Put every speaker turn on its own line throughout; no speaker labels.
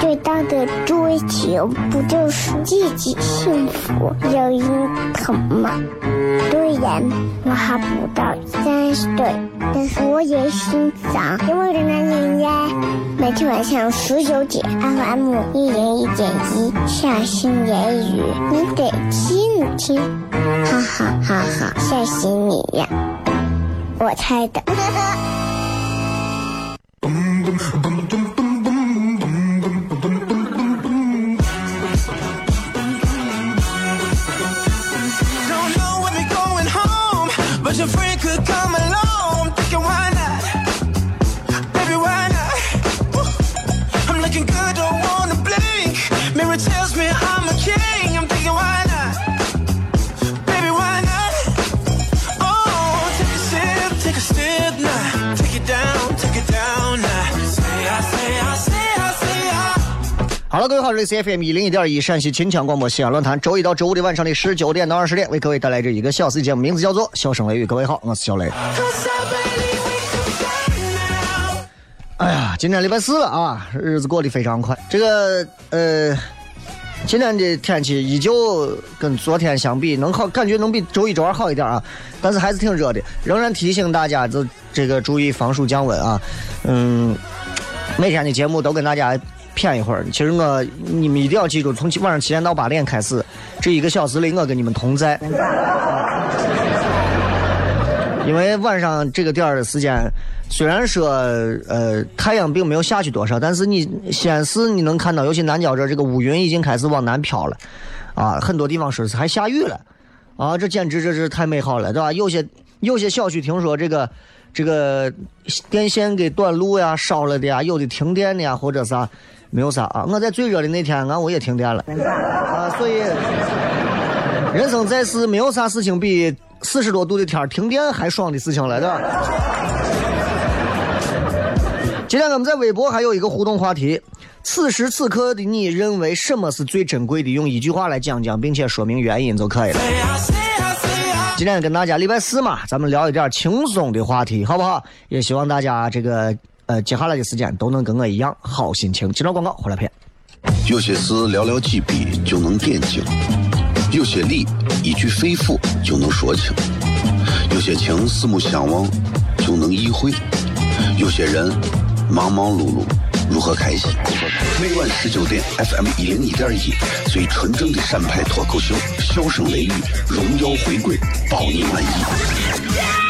最大的追求不就是自己幸福、有人疼吗？虽然我还不到三十岁，但是我也心脏因为的男人呀。每天晚上十九点，FM 一零一点一，下心言语，你得听听，哈哈哈哈，吓死你呀！我猜的。
各位好，这里是 FM 一零一点一陕西秦腔广播西安论坛，周一到周五的晚上的十九点到二十点，为各位带来这一个小时的节目，名字叫做《笑声雷雨》。各位好，我是小雷。哎呀，今天礼拜四了啊，日子过得非常快。这个呃，今天的天气依旧跟昨天相比，能好，感觉能比周一周二好一点啊，但是还是挺热的。仍然提醒大家，就这个注意防暑降温啊。嗯，每天的节目都跟大家谝一会儿。其实我你们一定要记住，从晚上七点到八点开始，这一个小时里我跟你们同在。因为晚上这个点儿的时间，虽然说呃太阳并没有下去多少，但是你西安市你能看到，尤其南郊这儿这个乌云已经开始往南飘了，啊，很多地方说是还下雨了，啊，这简直这是太美好了，对吧？有些有些小区听说这个这个电线给短路呀、烧了的呀，有的停电的呀，或者啥没有啥啊。我在最热的那天，俺我也停电了，啊，所以人生在世没有啥事情比四十多度的天儿停电还爽的事情了，对吧？今天我们在微博还有一个互动话题：此时此刻的你认为什么是最珍贵的？用一句话来讲讲，并且说明原因就可以了。今天跟大家礼拜四嘛，咱们聊一点轻松的话题，好不好？也希望大家这个呃接下来的时间都能跟我一样好心情。接着广告回来片。
有些事寥寥几笔就能点睛，有些理一句肺腑就能说清，有些情四目相望就能意会，有些人忙忙碌碌如何开心？每晚十九点，FM 一零一点一，最纯正的陕派脱口秀，笑声雷雨，荣耀回归，包你满意。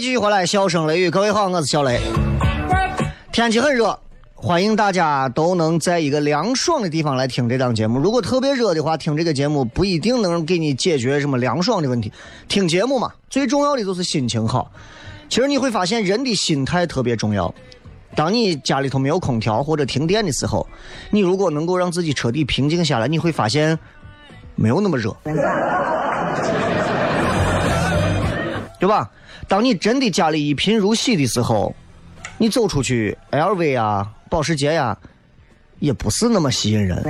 继续回来，笑声雷雨，各位好，我是小雷。天气很热，欢迎大家都能在一个凉爽的地方来听这档节目。如果特别热的话，听这个节目不一定能给你解决什么凉爽的问题。听节目嘛，最重要的就是心情好。其实你会发现，人的心态特别重要。当你家里头没有空调或者停电的时候，你如果能够让自己彻底平静下来，你会发现没有那么热，对吧？当你真的家里一贫如洗的时候，你走出去，LV 啊、保时捷呀、也不是那么吸引人。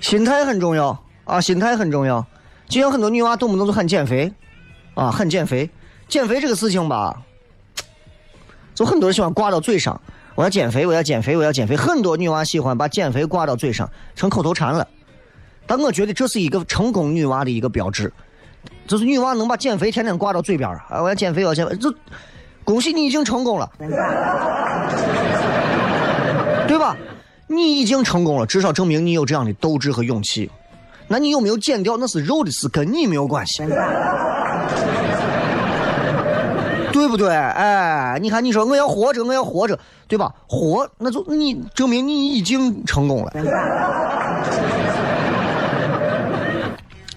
心态很重要啊，心态很重要。就像很多女娃动不动就喊减肥，啊，喊减肥。减肥这个事情吧，就很多人喜欢挂到嘴上。我要减肥，我要减肥，我要减肥。很多女娃喜欢把减肥挂到嘴上，成口头禅了。但我觉得这是一个成功女娃的一个标志，就是女娃能把减肥天天挂到嘴边儿啊！我要减肥，我要减肥，这恭喜你已经成功了，对吧？你已经成功了，至少证明你有这样的斗志和勇气。那你有没有减掉，那是肉的事，跟你没有关系。对不对？哎，你看，你说我要活着，我要活着，对吧？活，那就你证明你已经成功了，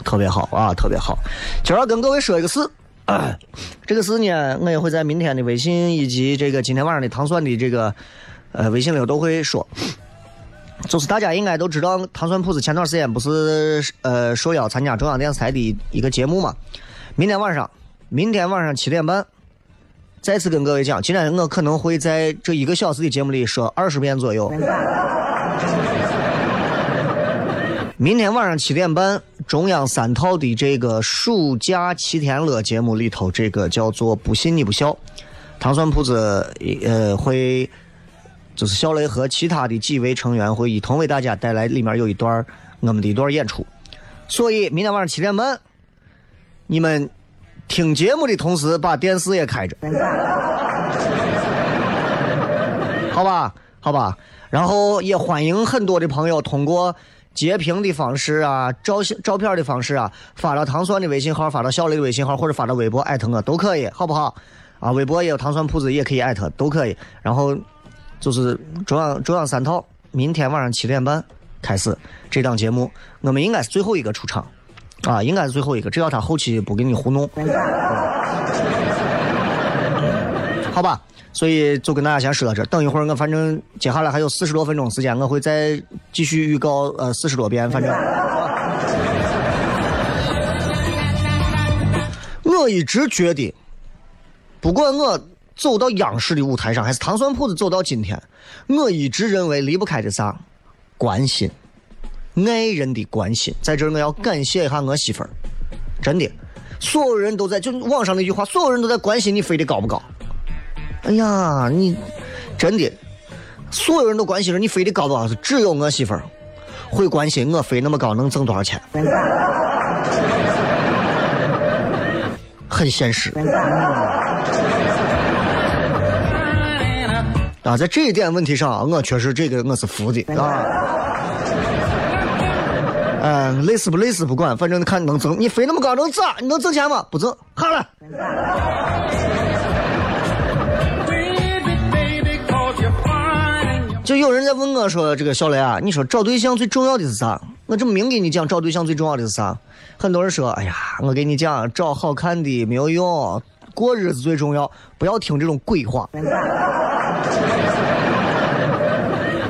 特别好啊，特别好。今儿跟各位说一个事，这个事呢，我也会在明天的微信以及这个今天晚上的糖蒜的这个呃微信里头都会说。就是大家应该都知道，糖蒜铺子前段时间不是呃受邀参加中央电视台的一个节目嘛？明天晚上，明天晚上七点半。再次跟各位讲，今天我可能会在这一个小时的节目里说二十遍左右。明天晚上七点半，中央三套的这个暑假七天乐节目里头，这个叫做“不信你不笑”，糖蒜铺子呃会就是小雷和其他的几位成员会一同为大家带来里面有一段我们的一段演出，所以明天晚上七点半，你们。听节目的同时，把电视也开着，好吧，好吧。然后也欢迎很多的朋友通过截屏的方式啊、照相照片的方式啊，发到糖蒜的微信号、发到小雷的微信号，或者发到微博艾特我都可以，好不好？啊，微博也有糖蒜铺子，也可以艾特，都可以。然后就是中央中央三套，明天晚上七点半开始这档节目，我们应该是最后一个出场。啊，应该是最后一个，只要他后期不给你糊弄，好吧？所以就跟大家先说到这，等一会儿我反正接下来还有四十多分钟时间，我会再继续预告呃四十多遍，反正。我一直觉得，不管我走到央视的舞台上，还是糖蒜铺子走到今天，我一直认为离不开的啥，关心。爱人的关心，在这儿我要感谢一下我媳妇儿，真的，所有人都在就网上那句话，所有人都在关心你飞得高不高。哎呀，你真的，所有人都关心着你飞得高不高，只有我媳妇儿会关心我飞那么高能挣多少钱，很现实。啊，在这一点问题上，我确实这个我是服的啊。嗯，累死不累死不管，反正看能挣。你飞那么高能咋？你能挣钱吗？不挣，好了。就有人在问我说：“这个小雷啊，你说找对象最重要的是啥？”我这么明给你讲，找对象最重要的是啥？很多人说：“哎呀，我给你讲，找好看的没有用，过日子最重要。不要听这种鬼话。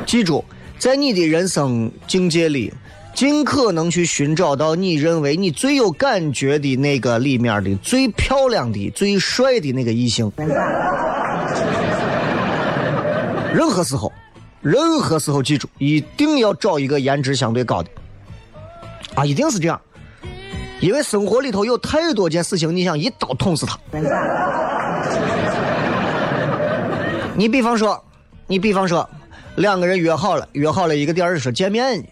记住，在你的人生境界里。”尽可能去寻找到你认为你最有感觉的那个里面的最漂亮的、最帅的那个异性。任何时候，任何时候记住，一定要找一个颜值相对高的。啊，一定是这样，因为生活里头有太多件事情，你想一刀捅死他。你比方说，你比方说，两个人约好了，约好了一个点儿说见面呢。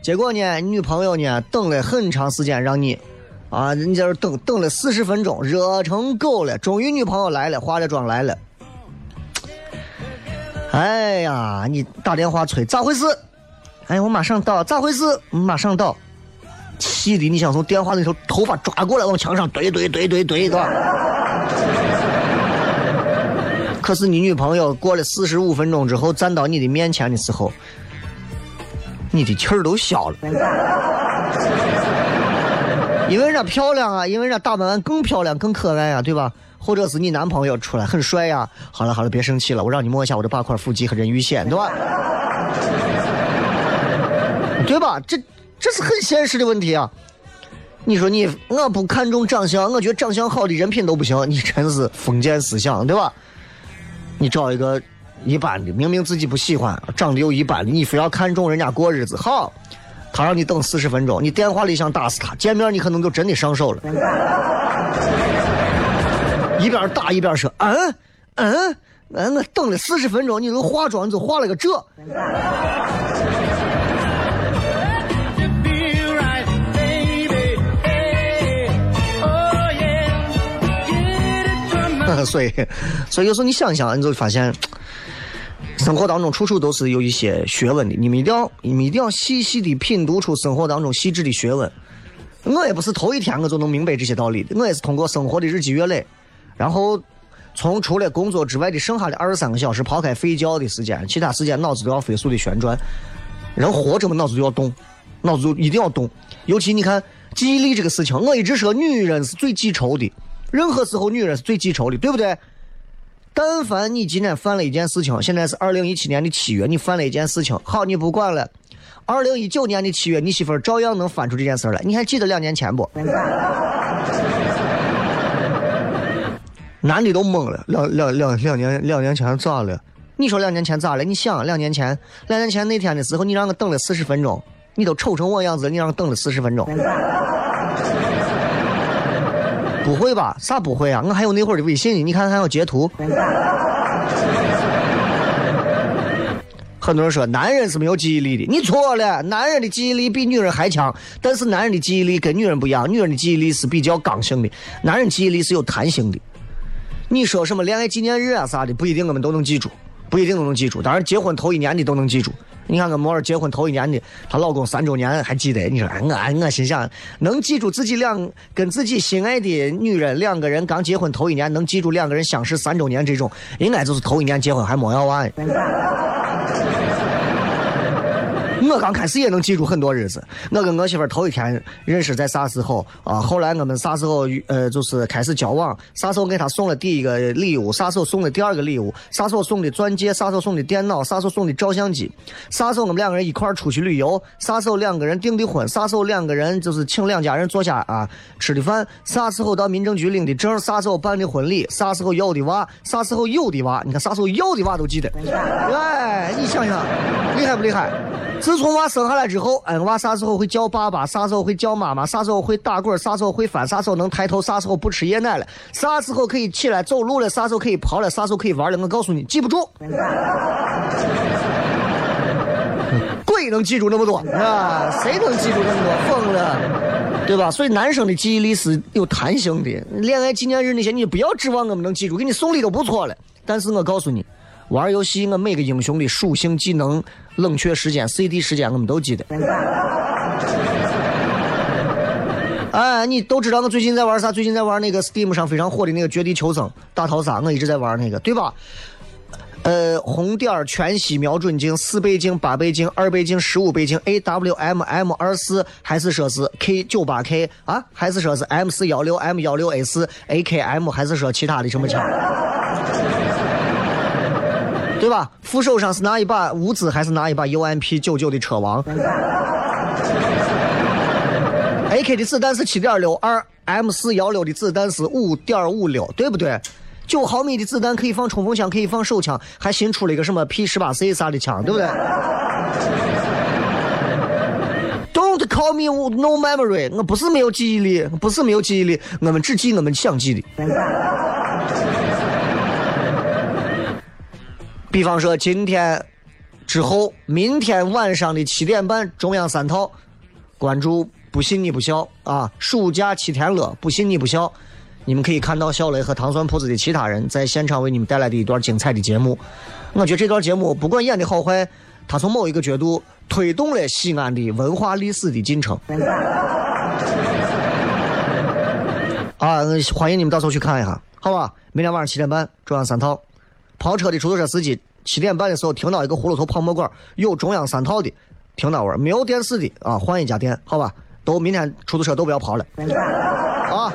结果呢，女朋友呢等了很长时间，让你，啊，你在这等等了四十分钟，热成狗了。终于女朋友来了，化着妆来了。哎呀，你打电话催咋回事？哎，我马上到，咋回事？马上到。气的你想从电话里头头发抓过来往墙上怼怼怼怼怼，对吧？可是你女朋友过了四十五分钟之后站到你的面前的时候，你的气儿都消了，因为人家漂亮啊，因为人家打扮完更漂亮、更可爱啊，对吧？或者是你男朋友出来很帅呀、好了好了，别生气了，我让你摸一下我这八块腹肌和人鱼线，对吧？对吧？这这是很现实的问题啊。你说你我不看重长相，我觉得长相好的人品都不行，你真是封建思想，对吧？你找一个一般的，明明自己不喜欢，长得又一般的，你非要看中人家过日子，好，他让你等四十分钟，你电话里想打死他，见面你可能就真的上手了。一边打一边说，嗯嗯嗯，我等了四十分钟，你都化妆，你就化了个这。
Oh my
所以，所以有时候你想想，你就会发现，生活当中处处都是有一些学问的。你们一定要，你们一定要细细的品读出生活当中细致的学问。我也不是头一天我就能明白这些道理的，我也是通过生活的日积月累，然后从除了工作之外的剩下的二十三个小时，抛开睡觉的时间，其他时间脑子都要飞速的旋转。人活着嘛，脑子就要动，脑子就一定要动。尤其你看记忆力这个事情，我一直说女人是最记仇的，任何时候女人是最记仇的，对不对？但凡你今天犯了一件事情，现在是二零一七年的七月，你犯了一件事情，好，你不管了。二零一九年的七月，你媳妇照样能翻出这件事来。你还记得两年前不？男的都懵了，两两两两年两年前咋了？你说两年前咋了？你想两年前，两年前那天的时候，你让我等了四十分钟，你都丑成我样子，你让我等了四十分钟。不会吧？啥不会啊？我还有那会儿的微信呢，你看还有截图。很多人说男人是没有记忆力的，你错了，男人的记忆力比女人还强，但是男人的记忆力跟女人不一样，女人的记忆力是比较刚性的，男人记忆力是有弹性的。你说什么恋爱纪念日啊啥的，不一定我们都能记住，不一定都能记住。当然，结婚头一年的都能记住。你看，我摩尔结婚头一年的，她老公三周年还记得。你说，哎我我心想，能记住自己两跟自己心爱的女人两个人刚结婚头一年，能记住两个人相识三周年这种，应该就是头一年结婚还没要娃。我刚开始也能记住很多日子。我跟我媳妇儿头一天认识在啥时候啊？后来我们啥时候呃就是开始交往？啥时候给她送了第一个礼物？啥时候送的第二个礼物？啥时候送的钻戒？啥时候送的电脑？啥时候送的照相机？啥时候我们两个人一块儿出去旅游？啥时候两个人订的婚？啥时候两个人就是请两家人坐下啊吃的饭？啥时候到民政局领的证？啥时候办的婚礼？啥时候要的娃？啥时候有的娃？你看啥时候要的娃都记得。哎，你想想，厉害不厉害？自从娃生下来之后，哎，娃啥时候会叫爸爸？啥时候会叫妈妈？啥时候会打滚？啥时候会翻？啥时候能抬头？啥时候不吃夜奶了？啥时候可以起来走路了？啥时候可以跑了？啥时候可以玩了？我告诉你，记不住。鬼能记住那么多啊？谁能记住那么多？疯了，对吧？所以男生的记忆力是有弹性的。恋爱纪念日那些，你不要指望我们能记住，给你送礼都不错了。但是我告诉你，玩游戏我每个英雄的属性、技能、冷却时间、CD 时间我们都记得。哎，你都知道我最近在玩啥？最近在玩那个 Steam 上非常火的那个《绝地求生》大逃杀，我一直在玩那个，对吧？呃，红点全息瞄准镜，四倍镜、八倍镜、二倍镜、十五倍镜，AWM-M 二四，还是说是 K 九八 K 啊？还是说是 M 四幺六、M 幺六 A 四、AKM，还是说其他的什么枪？对吧？副手上是拿一把物资，还是拿一把 UMP 九九的车王？AK 的子弹是七点六二，M 四幺六的子弹是五点五六，对不对？九毫米的子弹可以放冲锋枪，可以放手枪，还新出了一个什么 P 十八 C 啥的枪，对不对？Don't call me no memory，我不是没有记忆力，不是没有记忆力，我们只记我们想记的。比方说今天之后，明天晚上的七点半，中央三套，关注不信你不笑啊！暑假七天乐，不信你不笑。你们可以看到小雷和糖蒜铺子的其他人在现场为你们带来的一段精彩的节目。我觉得这段节目不管演的好坏，它从某一个角度推动了西安的文化历史的进程。啊，欢迎你们到时候去看一下，好吧？明天晚上七点半，中央三套，跑车的出租车司机七点半的时候听到一个葫芦头泡沫馆有中央三套的，听到味儿没有电视的啊，换一家店，好吧？都明天出租车都不要跑了，啊！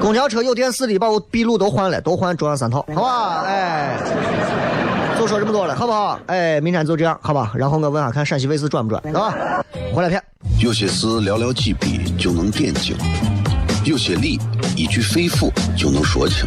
公交车有电视的，把我闭路都换了，都换中央三套，好吧？哎，就说这么多了，好不好？哎，明天就这样，好吧？然后我问下看陕西卫视转不转，啊？回来片。
有些事寥寥几笔就能点睛，有些理一句肺腑就能说清，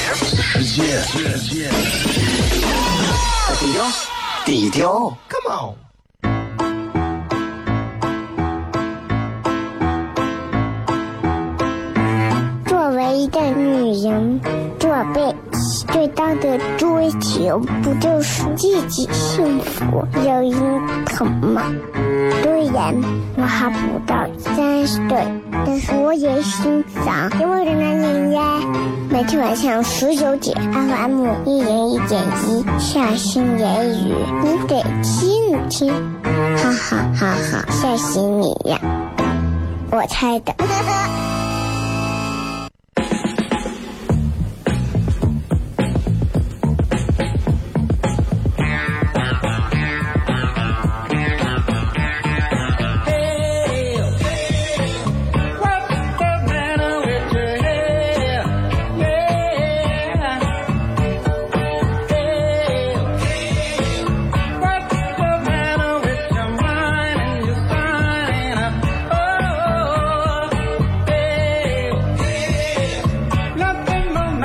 低调，低调，Come on。
作为一个女人，这辈子最大的追求不就是自己幸福、有人疼吗？虽然我还不到三十岁，但是我也心脏因为的男人呀。每天晚上十九点，FM 一人一点一，下心言语，你得听听，哈哈哈哈，吓死你呀！我猜的。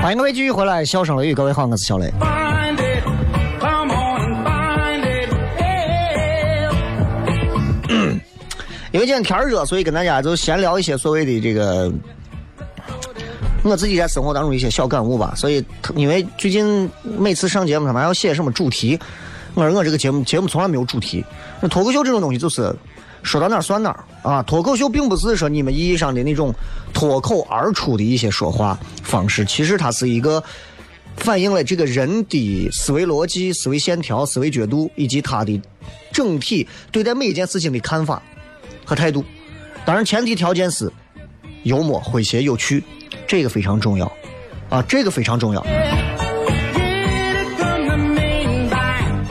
欢迎各位继续回来，笑声雷雨，各位好，我是小雷。因为今天天热，所以跟大家就闲聊一些所谓的这个我自己在生活当中一些小感悟吧。所以，因为最近每次上节目他们还要写什么主题，我说我这个节目节目从来没有主题。那脱口秀这种东西就是说到哪儿算哪儿啊。脱口秀并不是说你们意义上的那种脱口而出的一些说话方式，其实它是一个反映了这个人的思维逻辑、思维线条、思维角度以及他的整体对待每一件事情的看法和态度。当然，前提条件是幽默、诙谐、有趣，这个非常重要啊，这个非常重要。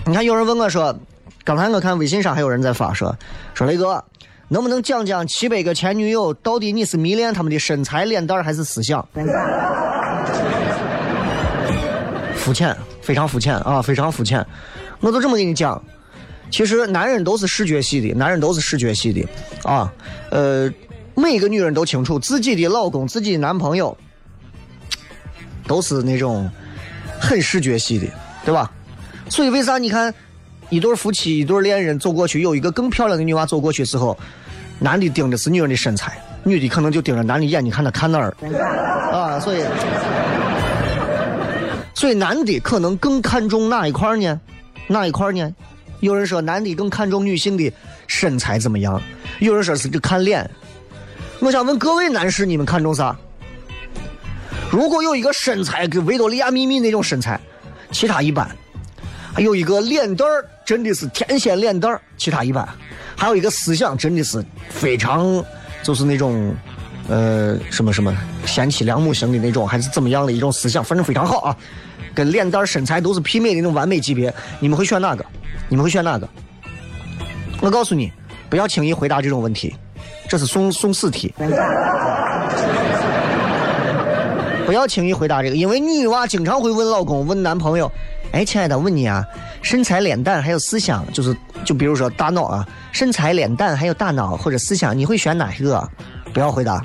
你看，有人问我说，刚才我看微信上还有人在发说，说雷哥，能不能讲讲七百个前女友到底你是迷恋他们的身材、脸蛋儿还是思想？肤浅，非常肤浅啊，非常肤浅。我就这么跟你讲，其实男人都是视觉系的，男人都是视觉系的啊。呃，每个女人都清楚自己的老公、自己的男朋友都是那种很视觉系的，对吧？所以为啥你看一对夫妻、一对恋人走过去，有一个更漂亮的女娃走过去时候，男的盯的是女人的身材，女的可能就盯着男的眼睛看他看哪儿啊？所以。所以男的可能更看重哪一块呢？哪一块呢？有人说男的更看重女性的身材怎么样，有人说是只看脸。我想问各位男士，你们看重啥？如果有一个身材跟维多利亚秘密那种身材，其他一般；还有一个脸蛋儿真的是天仙脸蛋儿，其他一般；还有一个思想真的是非常，就是那种。呃，什么什么贤妻良母型的那种，还是怎么样的一种思想，反正非常好啊，跟脸蛋身材都是媲美的那种完美级别。你们会选哪个？你们会选哪个？我告诉你，不要轻易回答这种问题，这是送送死题。不要轻易回答这个，因为女娃经常会问老公、问男朋友：“哎，亲爱的，问你啊，身材、脸蛋还有思想，就是就比如说大脑啊，身材、脸蛋还有大脑或者思想，你会选哪一个？”不要回答。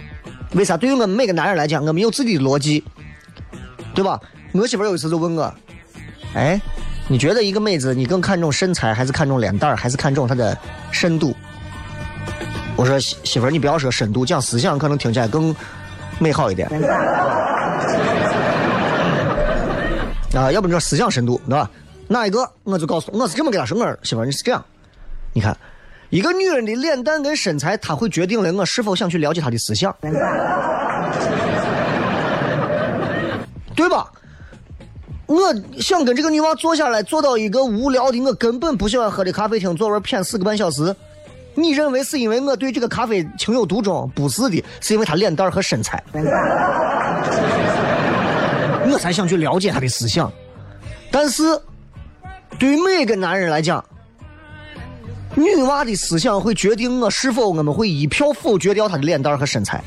为啥？对于我们每个男人来讲，我们有自己的逻辑，对吧？我媳妇有一次就问我：“哎，你觉得一个妹子，你更看重身材，还是看重脸蛋还是看重她的深度？”我说：“媳媳妇，你不要说深度，讲思想可能听起来更美好一点。”啊，要不你说思想深度，对吧？哪一个？我就告诉我是这么给他说，我媳妇儿你是这样，你看，一个女人的脸蛋跟身材，她会决定了我是否想去了解她的思想，对吧？我想跟这个女娃坐下来，坐到一个无聊的我根本不喜欢喝的咖啡厅，坐玩谝四个半小时。你认为是因为我对这个咖啡情有独钟？不是的，是因为她脸蛋和身材，我才想去了解她的思想。但是，对于每个男人来讲，女娃的思想会决定我是否我们会一票否决掉她的脸蛋和身材。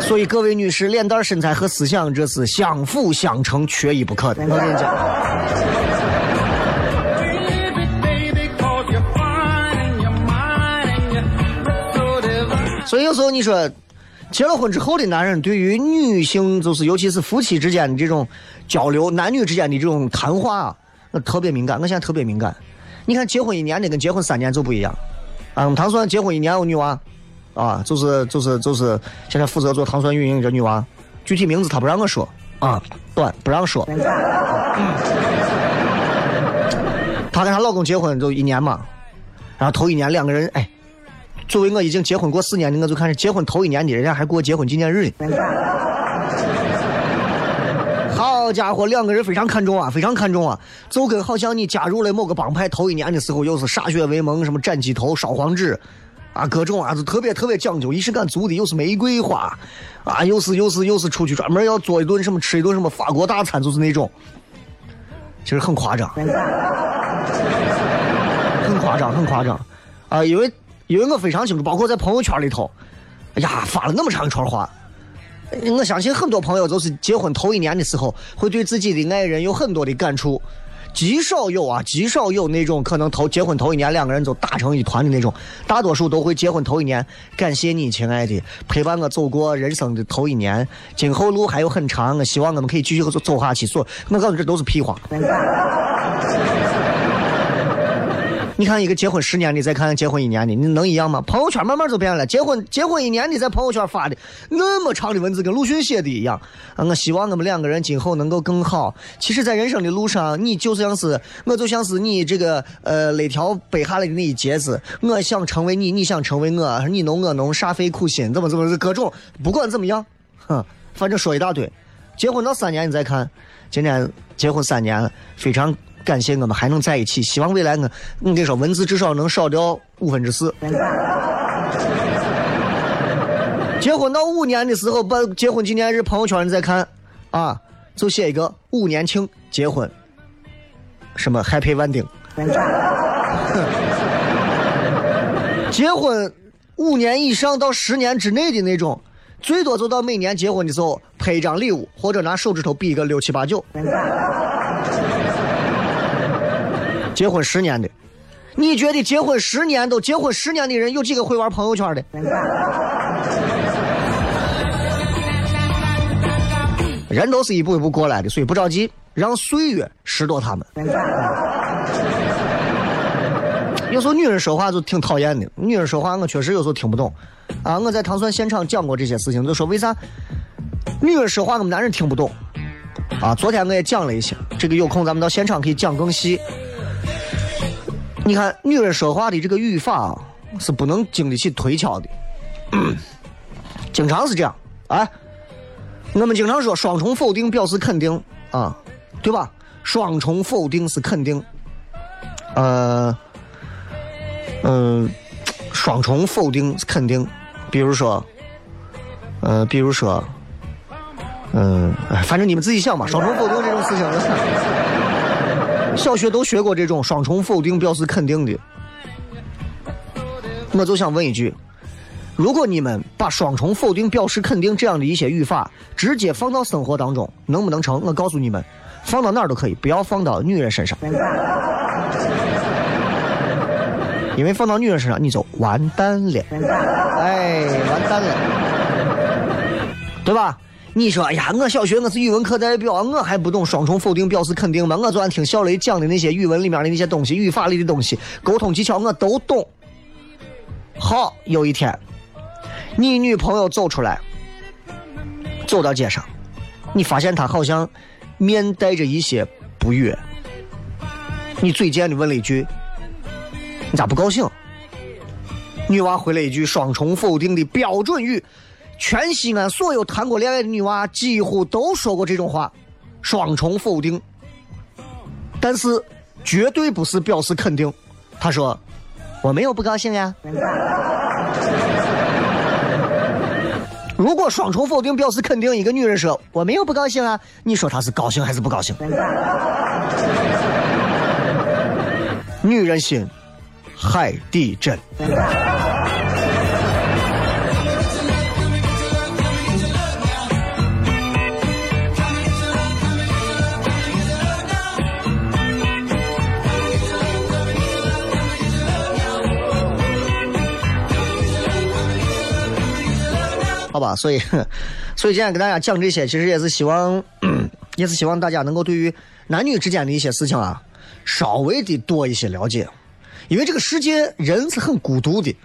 所以，各位女士，脸蛋、身材和思想这是相辅相成、缺一不可的。我跟你讲。所以有时候你说，结了婚之后的男人对于女性，就是尤其是夫妻之间的这种交流，男女之间的这种谈话啊，那特别敏感。我现在特别敏感。你看，结婚一年的跟结婚三年就不一样。啊，我们糖蒜结婚一年有女娃，啊，就是就是就是现在负责做糖蒜运营这女娃，具体名字她不让我说啊，短不让说。她跟她老公结婚就一年嘛，然后头一年两个人哎。作为我已经结婚过四年的，我就看是结婚头一年的，人家还过结婚纪念日。呢。好家伙，两个人非常看重啊，非常看重啊，就跟好像你加入了某个帮派头一年的时候，又是歃血为盟，什么斩鸡头、烧黄纸，啊，各种啊，就特别特别讲究，仪式感足的，又是玫瑰花，啊，又是又是又是出去专门要做一顿什么吃一顿什么法国大餐，就是那种，其实很夸张，很夸张，很夸张，啊，因为。因为我非常清楚，包括在朋友圈里头，哎呀，发了那么长一串话。我相信很多朋友都是结婚头一年的时候，会对自己的爱人有很多的感触。极少有啊，极少有那种可能头结婚头一年两个人就打成一团的那种，大多数都会结婚头一年，感谢你，亲爱的，陪伴我走过人生的头一年，今后路还有很长，我希望我们可以继续走走下去。所，我告诉你，这都是屁话。你看一个结婚十年的，再看结婚一年的，你能一样吗？朋友圈慢慢就变了。结婚结婚一年的，在朋友圈发的那么长的文字，跟鲁迅写的一样。我希望我们两个人今后能够更好。其实，在人生的路上，你就像是我，就像是你这个呃那条背下来的那一节子。我想成为你，你想成为我，你侬我侬，煞费苦心，怎么怎么各种，不管怎么样，哼，反正说一大堆。结婚到三年，你再看，今年结婚三年，非常。感谢我们还能在一起，希望未来我，我跟你说，文字至少能少掉五分之四。结婚到五年的时候，把结婚纪念日朋友圈你再看，啊，就写一个五年庆结婚，什么 Happy Wedding。结婚五年以上到十年之内的那种，最多就到每年结婚的时候拍一张礼物，或者拿手指头比一个六七八九。结婚十年的，你觉得结婚十年都结婚十年的人有几个会玩朋友圈的？人都是一步一步过来的，所以不着急，让岁月拾掇他们。有时候女人说话就挺讨厌的，女人说话我确实有时候听不懂。啊，我在糖蒜现场讲过这些事情，就说为啥女人说话我们男人听不懂？啊，昨天我也讲了一些，这个有空咱们到现场可以讲更细。你看，女人说话的这个语法啊，是不能经得起推敲的，经常是这样。哎，我们经常说双重否定表示肯定啊，对吧？双重否定是肯定，呃，嗯、双重否定是肯定。比如说，呃，比如说，嗯、哎，反正你们自己想吧。双重否定这种事情。小学都学过这种双重否定表示肯定的，我就想问一句：如果你们把双重否定表示肯定这样的一些语法直接放到生活当中，能不能成？我告诉你们，放到哪儿都可以，不要放到女人身上，因为放到女人身上你就完蛋了，哎，完蛋了，对吧？你说，哎呀，我小学我是语文课代表，我还不懂双重否定表示肯定吗？我昨天听小雷讲的那些语文里面的那些东西，语法里的东西，沟通技巧我都懂。好，有一天，你女朋友走出来，走到街上，你发现她好像面带着一些不悦。你嘴贱的问了一句：“你咋不高兴？”女娃回了一句双重否定的标准语。全西安所有谈过恋爱的女娃几乎都说过这种话，双重否定。但是绝对不是表示肯定。她说：“我没有不高兴呀。” 如果双重否定表示肯定，一个女人说“我没有不高兴啊”，你说她是高兴还是不高兴？女人心，海底针。吧，所以，所以今天跟大家讲这些，其实也是希望，也是希望大家能够对于男女之间的一些事情啊，稍微的多一些了解。因为这个世界人是很孤独的，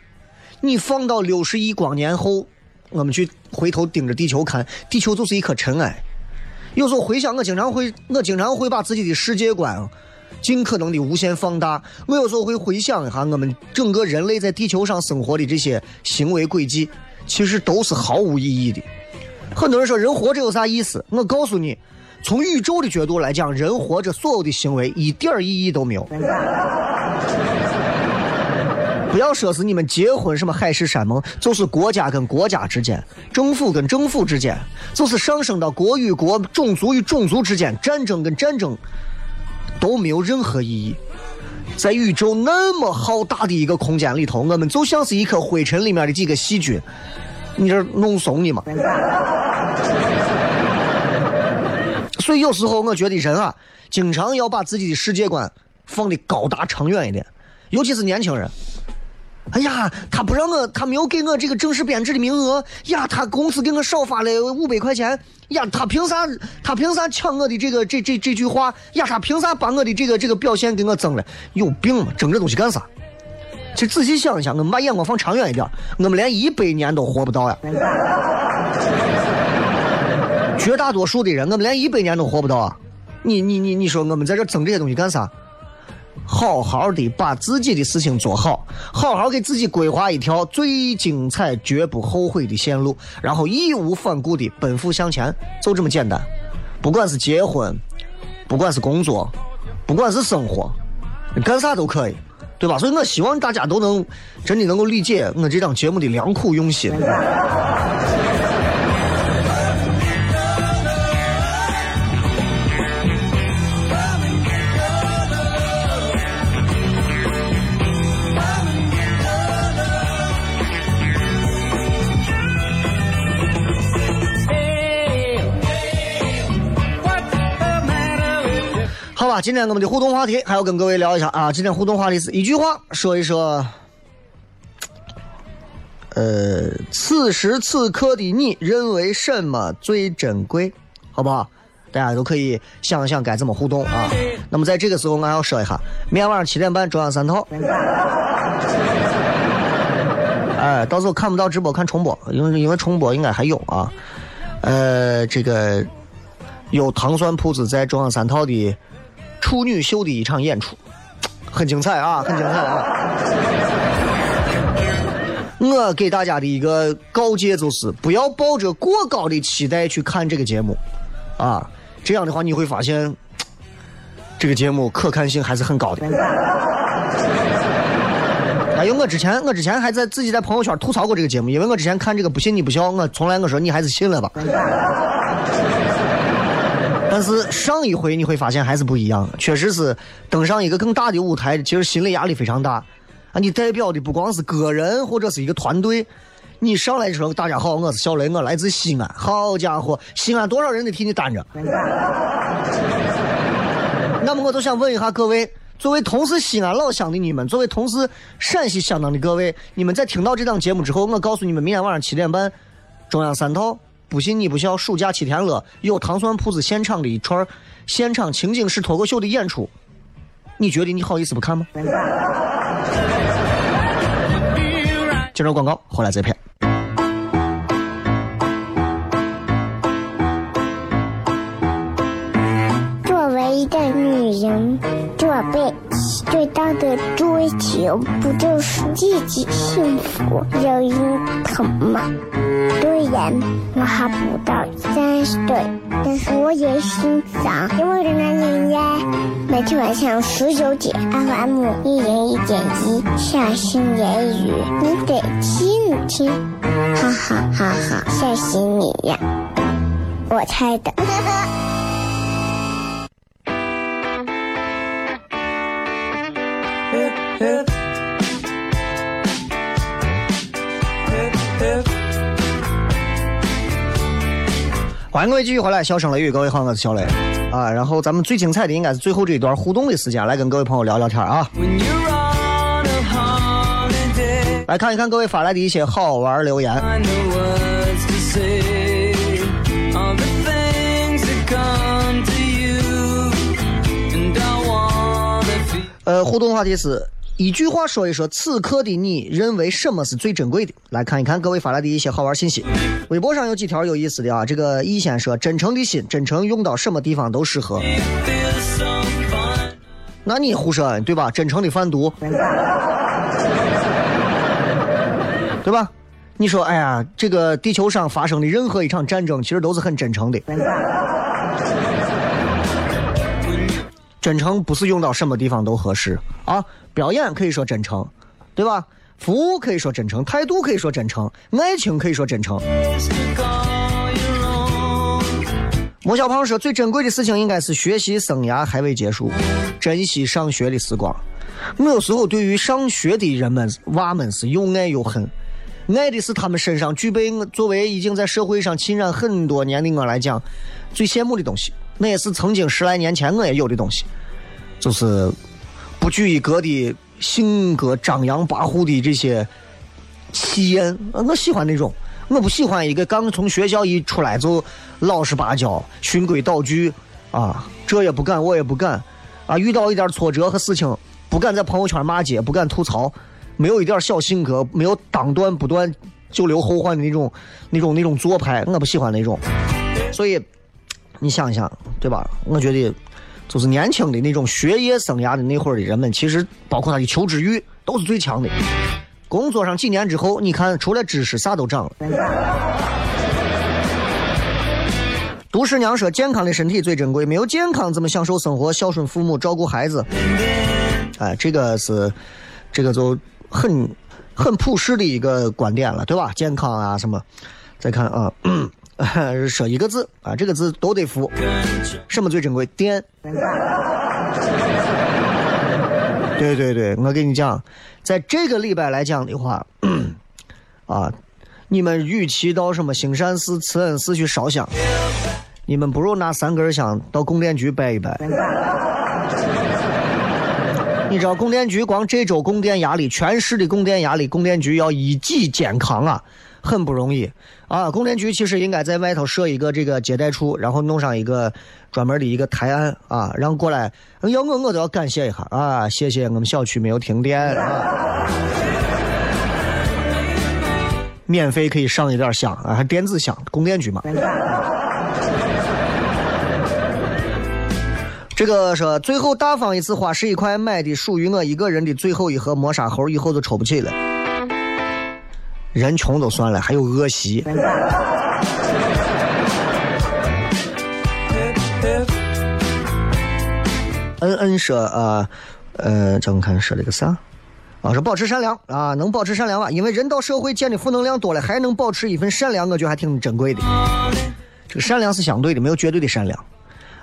你放到六十亿光年后，我们去回头盯着地球看，地球就是一颗尘埃。有时候回想，我经常会，我经常会把自己的世界观尽可能的无限放大。我有时候会回想一下我们整个人类在地球上生活的这些行为轨迹。其实都是毫无意义的。很多人说人活着有啥意思？我告诉你，从宇宙的角度来讲，人活着所有的行为一点意义都没有。不要说是你们结婚什么海誓山盟，就是国家跟国家之间，政府跟政府之间，就是上升到国与国、种族与种族之间，战争跟战争都没有任何意义。在宇宙那么浩大的一个空间里头，我们就像是一颗灰尘里面的几个细菌，你这弄怂你吗？所以有时候我觉得人啊，经常要把自己的世界观放的高大长远一点，尤其是年轻人。哎呀，他不让我，他没有给我这个正式编制的名额呀，他公司给我少发了五百块钱呀，他凭啥？他凭啥抢我的这个这这这句话呀？他凭啥把我的这个这个表现给我增了？有病吗？争这东西干啥？其实仔细想一想，我们把眼光放长远一点，我们连一百年都活不到呀。绝大多数的人，我们连一百年都活不到啊！你你你你说我们在这争这些东西干啥？好好的把自己的事情做好，好好给自己规划一条最精彩、绝不后悔的线路，然后义无反顾的奔赴向前，就这么简单。不管是结婚，不管是工作，不管是生活，干啥都可以，对吧？所以我希望大家都能真的能够理解我这档节目的良苦用心。今天我们的互动话题还要跟各位聊一下啊。今天互动话题是一句话说一说，呃，此时此刻的你认为什么最珍贵？好不好？大家都可以想一想该怎么互动啊。那么在这个时候，我要说一下，明天晚上七点半中央三套。哎，到时候看不到直播，看重播，因为因为重播应该还有啊。呃，这个有糖蒜铺子在中央三套的。处女秀的一场演出，很精彩啊，很精彩啊！我给大家的一个告诫就是，不要抱着过高的期待去看这个节目，啊，这样的话你会发现，这个节目可看性还是很高的。哎呦，我之前我之前还在自己在朋友圈吐槽过这个节目，因为我之前看这个不信你不笑，我从来我说你还是信了吧。但是上一回你会发现还是不一样，确实是登上一个更大的舞台，其实心理压力非常大。啊，你代表的不光是个人或者是一个团队，你上来说大家好，我是小雷，我来自西安。好家伙，西安多少人得替你担着。那么我就想问一下各位，作为同是西安老乡的你们，作为同是陕西相当的各位，你们在听到这档节目之后，我告诉你们，明天晚上七点半，中央三套。不信你不笑暑假七天乐有糖蒜铺子现场的一串现场情景式脱口秀的演出你觉得你好意思不看吗？接着广告回来再片。
作为一个女人做弊最大的追求不就是自己幸福、有人疼吗？虽然我还不到三十岁，但是我也心脏因为人人呀。每天晚上十九点，FM 一零一点一，下心言语，你得听听，哈哈哈哈，吓死你呀！我猜的。
欢迎各位继续回来，笑声雷雨，各位好，我是小雷啊。然后咱们最精彩的应该是最后这一段互动的时间，来跟各位朋友聊聊天啊。来看一看各位发来的一些好玩留言。呃，互动话题是一句话说一说此刻的你认为什么是最珍贵的？来看一看各位发来的一些好玩信息。微博上有几条有意思的啊，这个易先说：真诚的心，真诚用到什么地方都适合。那你胡说对吧？真诚的贩毒，对吧？你说，哎呀，这个地球上发生的任何一场战争，其实都是很真诚的。真诚不是用到什么地方都合适啊！表演可以说真诚，对吧？服务可以说真诚，态度可以说真诚，爱情可以说真诚。莫小胖说，最珍贵的事情应该是学习生涯还未结束，珍惜上学的时光。我有时候对于上学的人们娃们是又爱又恨，爱的是他们身上具备作为已经在社会上浸染很多年的我来讲最羡慕的东西。那也是曾经十来年前我也有的东西，就是不拘一格的性格张扬跋扈的这些气焰，我喜欢那种。我不喜欢一个刚从学校一出来就老实巴交、循规蹈矩啊，这也不敢，我也不敢啊。遇到一点挫折和事情，不敢在朋友圈骂街，不敢吐槽，没有一点小性格，没有当断不断就留后患的那种、那种、那种做派，我不喜欢那种，所以。你想一想，对吧？我觉得，就是年轻的那种学业生涯的那会儿的人们，其实包括他的求知欲都是最强的。工作上几年之后，你看，除了知识，啥都长了。杜十娘说：“健康的身体最珍贵，没有健康怎么享受生活、孝顺父母、照顾孩子？”哎，这个是，这个就很很普世的一个观点了，对吧？健康啊，什么？再看啊。嗯 说一个字啊，这个字都得付。什么最珍贵？电。对对对，我跟你讲，在这个礼拜来讲的话，啊，你们与其到什么兴善寺、慈恩寺去烧香，你们不如拿三根香到供电局拜一拜。你知道供电局光这周供电压力，全市的供电压力，供电局要一级健康啊。很不容易啊！供电局其实应该在外头设一个这个接待处，然后弄上一个专门的一个台案啊，让过来要我我都要感谢一下啊！谢谢我们小区没有停电，啊，免费可以上一点香啊，还电子香，供电局嘛。这个说最后大方一次花十一块买的属于我一个人的最后一盒磨砂猴，以后就抽不起了。人穷都算了，还有恶习。恩恩说啊，呃，这我看说了个啥？啊，说保持善良啊，能保持善良吧？因为人到社会见的负能量多了，还能保持一份善良，我觉得还挺珍贵的。这个善良是相对的，没有绝对的善良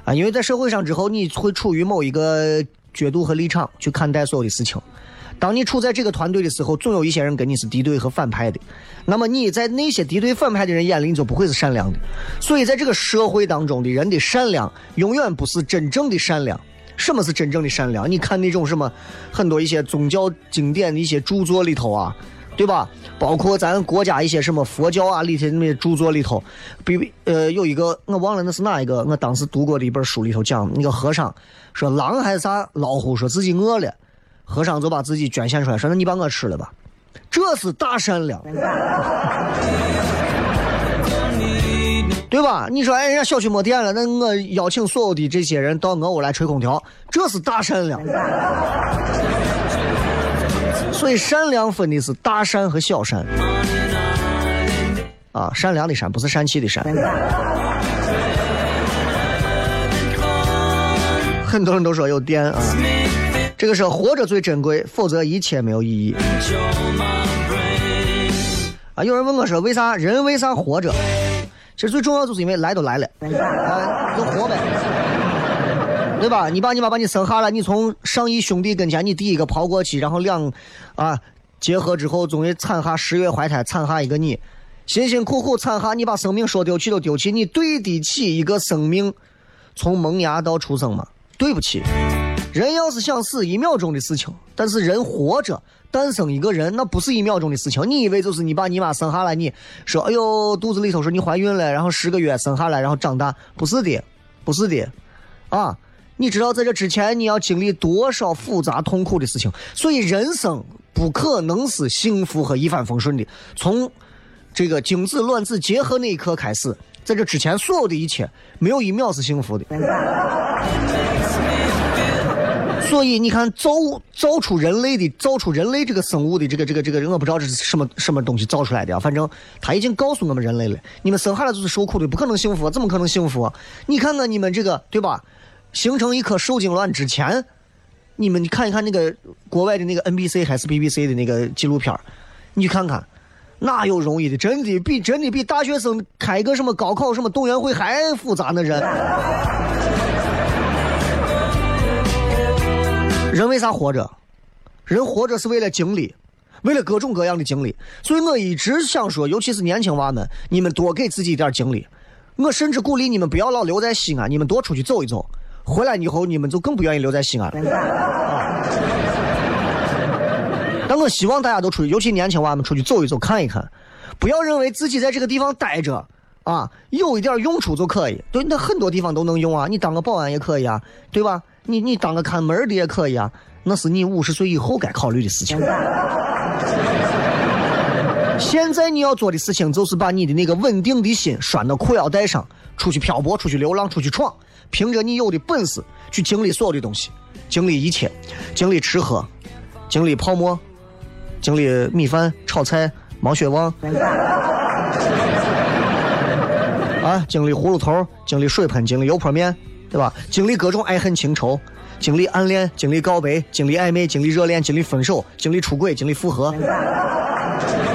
啊。因为在社会上之后，你会处于某一个角度和立场去看待所有的事情。当你处在这个团队的时候，总有一些人跟你是敌对和反派的。那么你在那些敌对反派的人眼里，你就不会是善良的。所以在这个社会当中的人的善良，永远不是真正的善良。什么是真正的善良？你看那种什么，很多一些宗教经典的一些著作里头啊，对吧？包括咱国家一些什么佛教啊里头那些著作里头，比呃有一个我忘了那是哪一个，我当时读过的一本书里头讲，那个和尚说狼还是啥老虎，说自己饿了。和尚就把自己捐献出来，说：“那你把我吃了吧。”这是大善良，对吧？你说，哎，人家小区没电了，那我邀请所有的这些人到我屋来吹空调，这是大善良。所以善良分的是大善和小善。啊，善良的善不是善气的善。很多人都说有电啊，这个是活着最珍贵，否则一切没有意义。啊，有人问我说，为啥人为啥活着？其实最重要就是因为来都来了，啊，就活呗，对吧？你把你妈把你生下来，你从上亿兄弟跟前，你第一个抛过去，然后两，啊，结合之后，终于产下十月怀胎，产下一个你，辛辛苦苦产下，你把生命说丢弃都丢弃，你对得起一个生命从萌芽到出生吗？对不起，人要是想死，一秒钟的事情，但是人活着。诞生一个人，那不是一秒钟的事情。你以为就是你把你妈生下来，你说哎呦肚子里头说你怀孕了，然后十个月生下来，然后长大，不是的，不是的，啊！你知道在这之前你要经历多少复杂痛苦的事情？所以人生不可能是幸福和一帆风顺的。从这个精子卵子结合那一刻开始，在这之前所有的一切，没有一秒是幸福的。所以你看，造造出人类的，造出人类这个生物的这个这个这个，我不知道这是什么什么东西造出来的啊。反正他已经告诉我们人类了，你们生下来就是受苦的，不可能幸福，怎么可能幸福？你看看你们这个，对吧？形成一颗受精卵之前，你们你看一看那个国外的那个 NBC 还是 BBC 的那个纪录片你看看，哪有容易的？真的比真的比大学生开个什么高考什么动员会还复杂呢？人。人为啥活着？人活着是为了经历，为了各种各样的经历。所以我一直想说，尤其是年轻娃们，你们多给自己一点经历。我甚至鼓励你们不要老留在西安，你们多出去走一走。回来以后，你们就更不愿意留在西安了。但我希望大家都出去，尤其年轻娃们出去走一走，看一看。不要认为自己在这个地方待着啊，有一点用处就可以。对，那很多地方都能用啊，你当个保安也可以啊，对吧？你你当个看门的也可以啊，那是你五十岁以后该考虑的事情。现在你要做的事情就是把你的那个稳定的心拴到裤腰带上，出去漂泊，出去流浪，出去闯，凭着你有的本事去经历所有的东西，经历一切，经历吃喝，经历泡沫，经历米饭炒菜毛血旺，啊，经历葫芦头，经历水盆，经历油泼面。对吧？经历各种爱恨情仇，经历暗恋，经历告白，经历暧昧，经历热恋，经历分手，经历出轨，经历复合，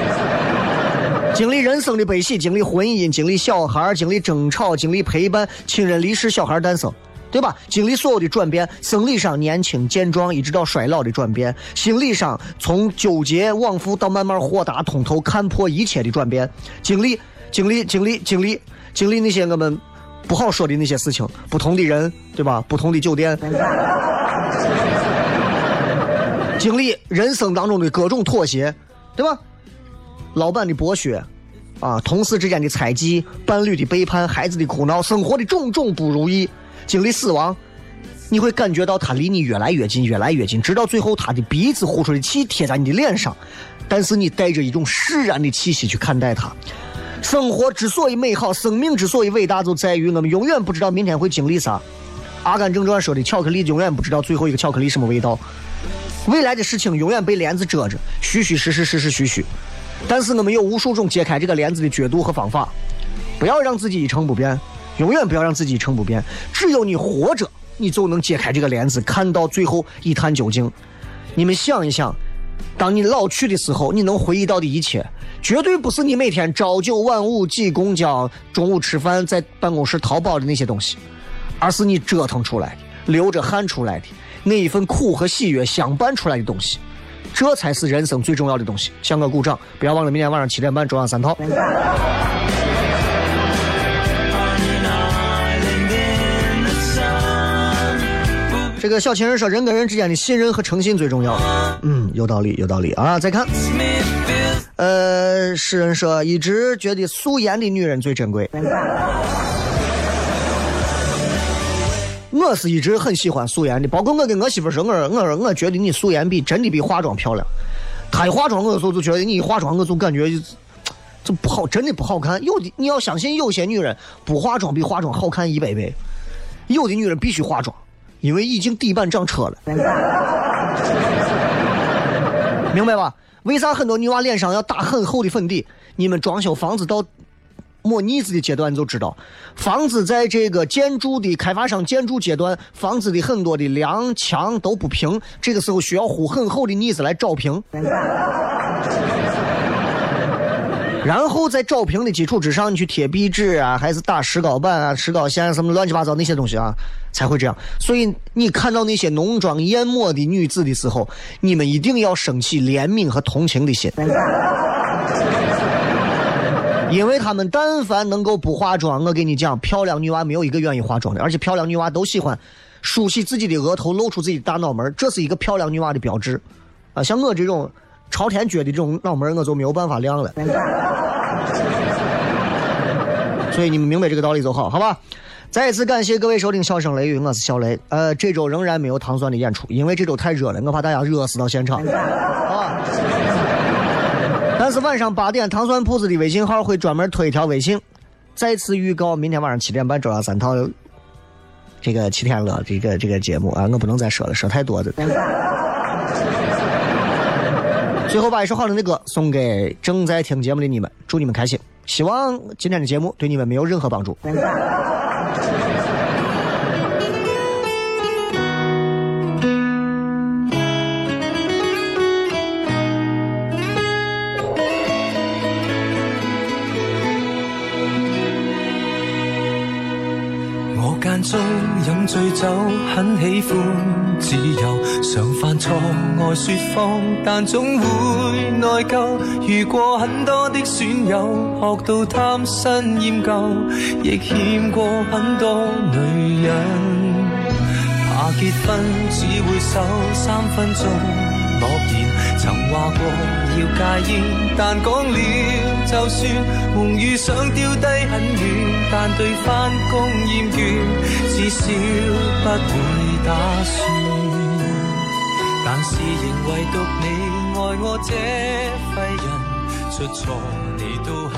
经历人生的悲喜，经历婚姻，经历小孩，经历争吵，经历陪伴，亲人离世，小孩诞生，对吧？经历所有的转变，生理上年轻健壮，一直到衰老的转变；心理上从纠结往复到慢慢豁达通透，看破一切的转变。经历，经历，经历，经历，经历那些我们。不好说的那些事情，不同的人，对吧？不同的酒店，经历人生当中的各种妥协，对吧？老板的剥削，啊，同事之间的猜忌，伴侣的背叛，孩子的哭闹，生活的种种不如意，经历死亡，你会感觉到他离你越来越近，越来越近，直到最后他的鼻子呼出的气贴在你的脸上，但是你带着一种释然的气息去看待他。生活之所以美好，生命之所以伟大，就在于我们永远不知道明天会经历啥。《阿甘正传》说的，巧克力永远不知道最后一个巧克力什么味道。未来的事情永远被帘子遮着，虚虚实实，实实虚虚。但是我们有无数种揭开这个帘子的角度和方法。不要让自己一成不变，永远不要让自己一成不变。只有你活着，你就能揭开这个帘子，看到最后一探究竟。你们想一想，当你老去的时候，你能回忆到的一切。绝对不是你每天朝九晚五挤公交、中午吃饭在办公室淘宝的那些东西，而是你折腾出来的、流着汗出来的那一份苦和喜悦相伴出来的东西，这才是人生最重要的东西。向我鼓掌！不要忘了明天晚上七点半中央三套。这个小情人说，人跟人之间的信任和诚信最重要。嗯，有道理，有道理啊！再看。呃，诗人说，一直觉得素颜的女人最珍贵。我是一直很喜欢素颜的，包括我跟我媳妇说，我说我说我觉得你素颜比真的比化妆漂亮。她一化妆，我就就觉得你一化妆，我就感觉就不好，真的不好看。有的你要相信，有些女人不化妆比化妆好看一百倍，有的女人必须化妆，因为已经底板长车了，明白吧？为啥很多女娃脸上要打很厚的粉底？你们装修房子到抹腻子的阶段，你就知道，房子在这个建筑的开发商建筑阶段，房子的很多的梁墙都不平，这个时候需要糊很厚的腻子来找平。然后在找平的基础之上，你去贴壁纸啊，还是打石膏板啊、石膏线什么乱七八糟那些东西啊，才会这样。所以你看到那些浓妆艳抹的女子的时候，你们一定要升起怜悯和同情的心，因为他们但凡能够不化妆，我给你讲，漂亮女娃没有一个愿意化妆的，而且漂亮女娃都喜欢梳起自己的额头，露出自己的大脑门，这是一个漂亮女娃的标志。啊，像我这种。朝天撅的这种脑门我就没有办法亮了。所以你们明白这个道理就好，好吧？再一次感谢各位收听《笑声雷雨》，我是小雷。呃，这周仍然没有糖酸的演出，因为这周太热了，我怕大家热死到现场。啊！但是晚上八点，糖酸铺子的微信号会专门推一条微信，再次预告明天晚上七点半周二三套这个七天乐这个这个节目啊，我不能再说了，说太多的。最后把一首好听的歌送给正在听节目的你们，祝你们开心。希望今天的节目对你们没有任何帮助。
饮醉酒，很喜欢自由，常犯错爱说谎，但总会内疚。遇过很多的损友，学到贪新厌旧，亦欠过很多女人。怕结婚只会守三分钟诺言，曾话过。要戒烟，但讲了就算，梦遇想丢低很远，但对返工厌倦，至少不会打算。但是仍唯独你爱我这废人，出错你都肯